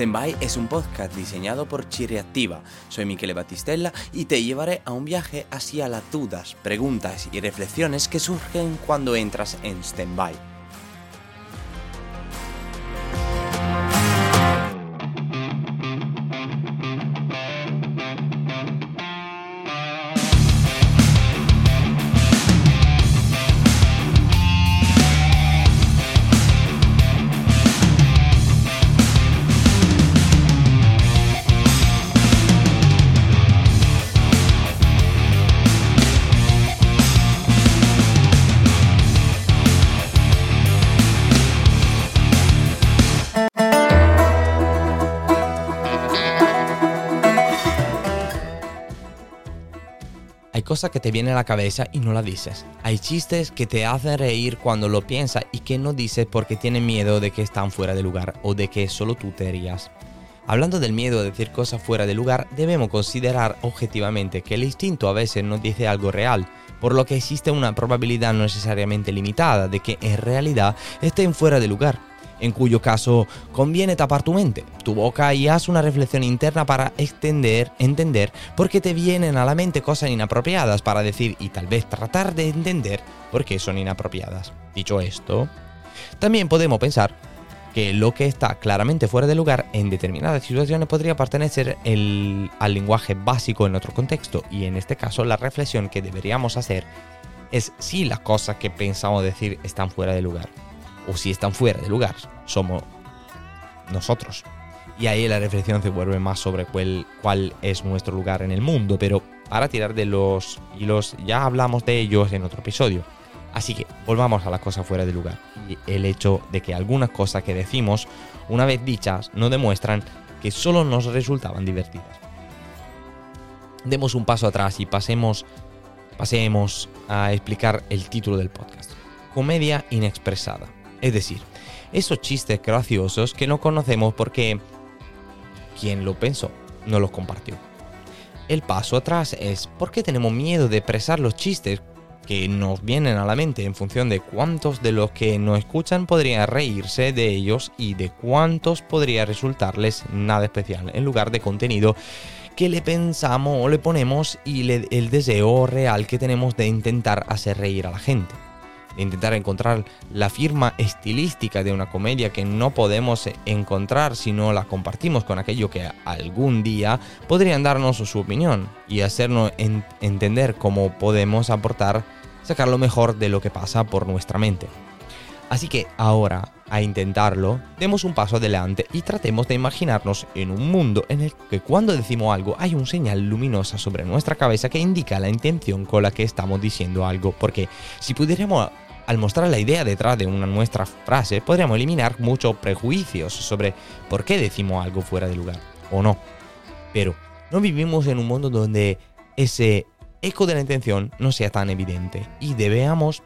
Standby es un podcast diseñado por Chireactiva. Soy Michele Battistella y te llevaré a un viaje hacia las dudas, preguntas y reflexiones que surgen cuando entras en Standby. Cosas que te vienen a la cabeza y no la dices. Hay chistes que te hacen reír cuando lo piensas y que no dices porque tienes miedo de que están fuera de lugar o de que solo tú te rías. Hablando del miedo a decir cosas fuera de lugar, debemos considerar objetivamente que el instinto a veces nos dice algo real, por lo que existe una probabilidad no necesariamente limitada de que en realidad estén fuera de lugar en cuyo caso conviene tapar tu mente, tu boca y haz una reflexión interna para extender, entender por qué te vienen a la mente cosas inapropiadas para decir y tal vez tratar de entender por qué son inapropiadas. Dicho esto, también podemos pensar que lo que está claramente fuera de lugar en determinadas situaciones podría pertenecer al lenguaje básico en otro contexto y en este caso la reflexión que deberíamos hacer es si las cosas que pensamos decir están fuera de lugar o si están fuera de lugar, somos nosotros. Y ahí la reflexión se vuelve más sobre cuál, es nuestro lugar en el mundo, pero para tirar de los hilos ya hablamos de ellos en otro episodio. Así que volvamos a las cosas fuera de lugar. Y el hecho de que algunas cosas que decimos, una vez dichas, no demuestran que solo nos resultaban divertidas. Demos un paso atrás y pasemos, pasemos a explicar el título del podcast. Comedia inexpresada. Es decir, esos chistes graciosos que no conocemos porque quien lo pensó no los compartió. El paso atrás es por qué tenemos miedo de expresar los chistes que nos vienen a la mente en función de cuántos de los que nos escuchan podrían reírse de ellos y de cuántos podría resultarles nada especial en lugar de contenido que le pensamos o le ponemos y el deseo real que tenemos de intentar hacer reír a la gente intentar encontrar la firma estilística de una comedia que no podemos encontrar si no la compartimos con aquello que algún día podrían darnos su opinión y hacernos entender cómo podemos aportar, sacar lo mejor de lo que pasa por nuestra mente. Así que ahora, a intentarlo, demos un paso adelante y tratemos de imaginarnos en un mundo en el que cuando decimos algo hay un señal luminosa sobre nuestra cabeza que indica la intención con la que estamos diciendo algo, porque si pudiéramos al mostrar la idea detrás de una nuestra frase, podríamos eliminar muchos prejuicios sobre por qué decimos algo fuera de lugar o no. Pero no vivimos en un mundo donde ese eco de la intención no sea tan evidente y debemos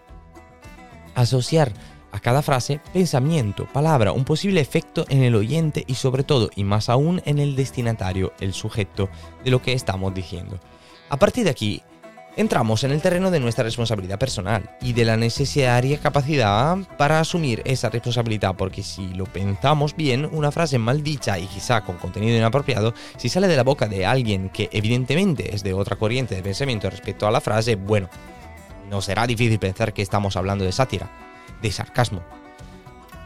asociar a cada frase pensamiento, palabra, un posible efecto en el oyente y sobre todo, y más aún en el destinatario, el sujeto de lo que estamos diciendo. A partir de aquí, entramos en el terreno de nuestra responsabilidad personal y de la necesaria capacidad para asumir esa responsabilidad, porque si lo pensamos bien, una frase mal dicha y quizá con contenido inapropiado, si sale de la boca de alguien que evidentemente es de otra corriente de pensamiento respecto a la frase, bueno, no será difícil pensar que estamos hablando de sátira, de sarcasmo.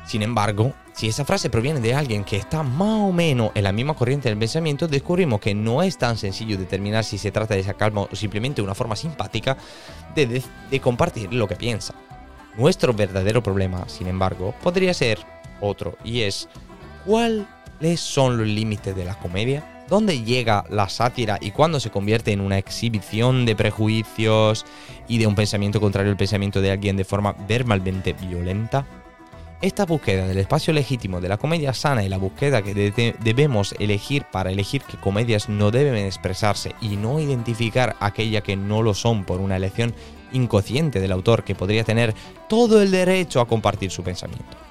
Sin embargo, si esa frase proviene de alguien que está más o menos en la misma corriente del pensamiento, descubrimos que no es tan sencillo determinar si se trata de esa calma o simplemente una forma simpática de, de compartir lo que piensa. Nuestro verdadero problema, sin embargo, podría ser otro, y es ¿cuáles son los límites de la comedia? ¿Dónde llega la sátira y cuándo se convierte en una exhibición de prejuicios y de un pensamiento contrario al pensamiento de alguien de forma verbalmente violenta? Esta búsqueda del espacio legítimo de la comedia sana y la búsqueda que debemos elegir para elegir que comedias no deben expresarse y no identificar aquella que no lo son por una elección inconsciente del autor que podría tener todo el derecho a compartir su pensamiento.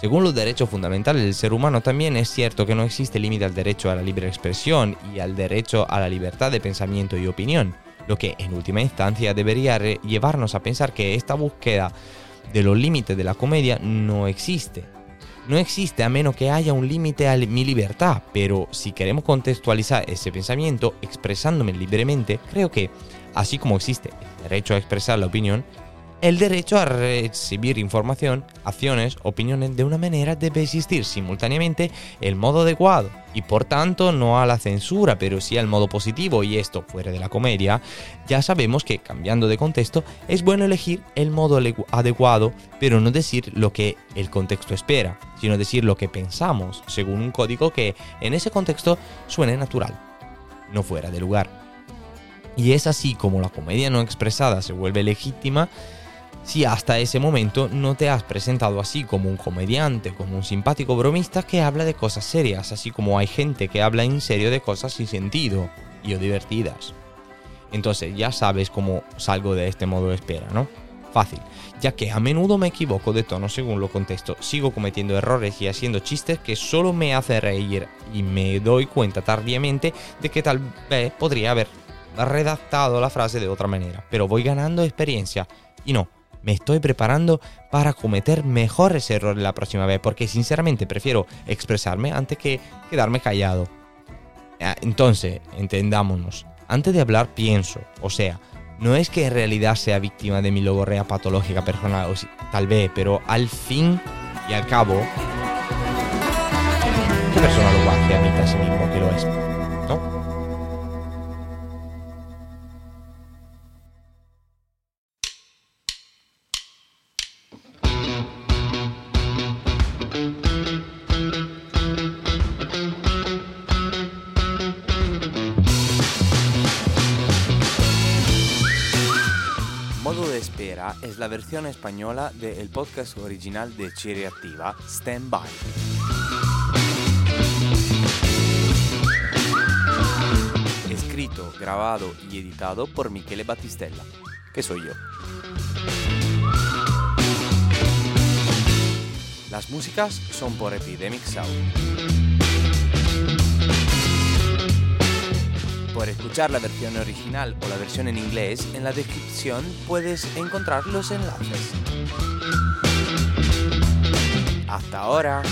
Según los derechos fundamentales del ser humano, también es cierto que no existe límite al derecho a la libre expresión y al derecho a la libertad de pensamiento y opinión, lo que en última instancia debería llevarnos a pensar que esta búsqueda de los límites de la comedia no existe. No existe a menos que haya un límite a mi libertad, pero si queremos contextualizar ese pensamiento expresándome libremente, creo que, así como existe el derecho a expresar la opinión, el derecho a recibir información, acciones, opiniones de una manera debe existir simultáneamente el modo adecuado y por tanto no a la censura, pero sí al modo positivo y esto fuera de la comedia, ya sabemos que cambiando de contexto es bueno elegir el modo adecuado, pero no decir lo que el contexto espera, sino decir lo que pensamos según un código que en ese contexto suene natural, no fuera de lugar. Y es así como la comedia no expresada se vuelve legítima si hasta ese momento no te has presentado así como un comediante, como un simpático bromista que habla de cosas serias, así como hay gente que habla en serio de cosas sin sentido y o divertidas. Entonces ya sabes cómo salgo de este modo de espera, ¿no? Fácil, ya que a menudo me equivoco de tono según lo contesto, sigo cometiendo errores y haciendo chistes que solo me hacen reír y me doy cuenta tardíamente de que tal vez podría haber redactado la frase de otra manera, pero voy ganando experiencia y no, me estoy preparando para cometer mejores errores la próxima vez, porque sinceramente prefiero expresarme antes que quedarme callado. Ah, entonces, entendámonos, antes de hablar pienso, o sea, no es que en realidad sea víctima de mi logorrea patológica personal, o tal vez, pero al fin y al cabo, ¿qué persona lo hace a mí a sí mismo que lo es? ¿No? Es la versión española del podcast original de Cherry Activa, Stand By. Escrito, grabado y editado por Michele Battistella, que soy yo. Las músicas son por Epidemic Sound. Por escuchar la versión original o la versión en inglés, en la descripción puedes encontrar los enlaces. Hasta ahora.